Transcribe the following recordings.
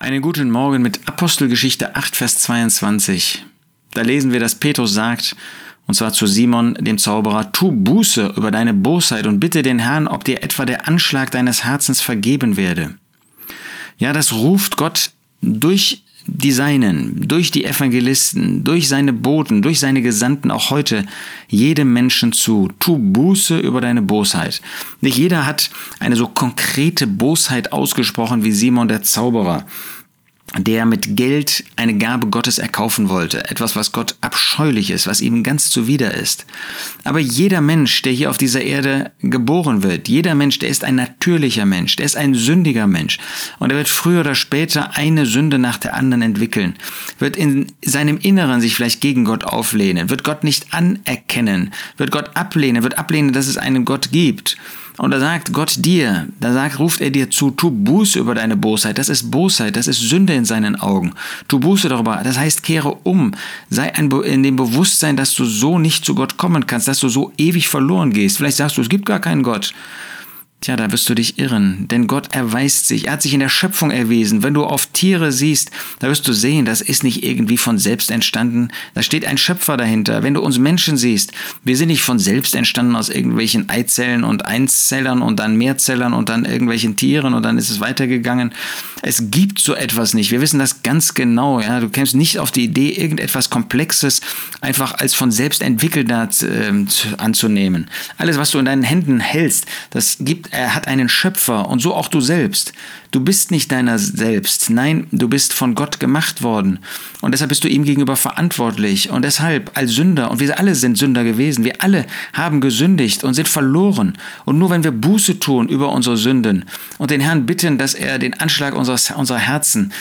Einen guten Morgen mit Apostelgeschichte 8, Vers 22. Da lesen wir, dass Petrus sagt, und zwar zu Simon, dem Zauberer, tu Buße über deine Bosheit und bitte den Herrn, ob dir etwa der Anschlag deines Herzens vergeben werde. Ja, das ruft Gott durch die Seinen, durch die Evangelisten, durch seine Boten, durch seine Gesandten auch heute jedem Menschen zu. Tu Buße über deine Bosheit. Nicht jeder hat eine so konkrete Bosheit ausgesprochen wie Simon der Zauberer der mit Geld eine Gabe Gottes erkaufen wollte, etwas, was Gott abscheulich ist, was ihm ganz zuwider ist. Aber jeder Mensch, der hier auf dieser Erde geboren wird, jeder Mensch, der ist ein natürlicher Mensch, der ist ein sündiger Mensch und er wird früher oder später eine Sünde nach der anderen entwickeln, wird in seinem Inneren sich vielleicht gegen Gott auflehnen, wird Gott nicht anerkennen, wird Gott ablehnen, wird ablehnen, dass es einen Gott gibt. Und da sagt Gott dir, da sagt, ruft er dir zu, tu Buße über deine Bosheit. Das ist Bosheit, das ist Sünde in seinen Augen. Tu Buße darüber. Das heißt, kehre um. Sei ein, in dem Bewusstsein, dass du so nicht zu Gott kommen kannst, dass du so ewig verloren gehst. Vielleicht sagst du, es gibt gar keinen Gott. Tja, da wirst du dich irren, denn Gott erweist sich, er hat sich in der Schöpfung erwiesen. Wenn du auf Tiere siehst, da wirst du sehen, das ist nicht irgendwie von selbst entstanden, da steht ein Schöpfer dahinter. Wenn du uns Menschen siehst, wir sind nicht von selbst entstanden aus irgendwelchen Eizellen und Einzellern und dann Mehrzellern und dann irgendwelchen Tieren und dann ist es weitergegangen. Es gibt so etwas nicht. Wir wissen das ganz genau. Ja? Du kämst nicht auf die Idee, irgendetwas Komplexes einfach als von selbst entwickelter äh, anzunehmen. Alles, was du in deinen Händen hältst, das gibt er hat einen Schöpfer und so auch du selbst. Du bist nicht deiner selbst. Nein, du bist von Gott gemacht worden. Und deshalb bist du ihm gegenüber verantwortlich. Und deshalb als Sünder, und wir alle sind Sünder gewesen, wir alle haben gesündigt und sind verloren. Und nur wenn wir Buße tun über unsere Sünden und den Herrn bitten, dass er den Anschlag unseres, unserer Herzen,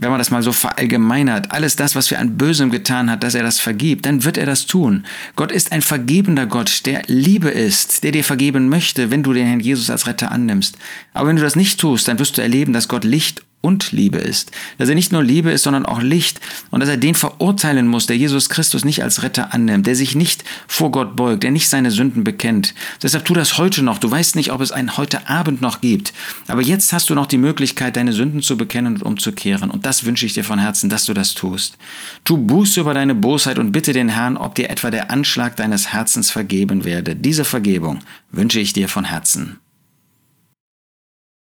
wenn man das mal so verallgemeinert, alles das, was wir an Bösem getan hat, dass er das vergibt, dann wird er das tun. Gott ist ein vergebender Gott, der Liebe ist, der dir vergeben möchte, wenn du den Herrn Jesus als Retter annimmst. Aber wenn du das nicht tust, dann wirst du erleben, dass Gott Licht und Liebe ist. Dass er nicht nur Liebe ist, sondern auch Licht. Und dass er den verurteilen muss, der Jesus Christus nicht als Retter annimmt, der sich nicht vor Gott beugt, der nicht seine Sünden bekennt. Deshalb tu das heute noch. Du weißt nicht, ob es einen heute Abend noch gibt. Aber jetzt hast du noch die Möglichkeit, deine Sünden zu bekennen und umzukehren. Und das wünsche ich dir von Herzen, dass du das tust. Tu Buße über deine Bosheit und bitte den Herrn, ob dir etwa der Anschlag deines Herzens vergeben werde. Diese Vergebung wünsche ich dir von Herzen.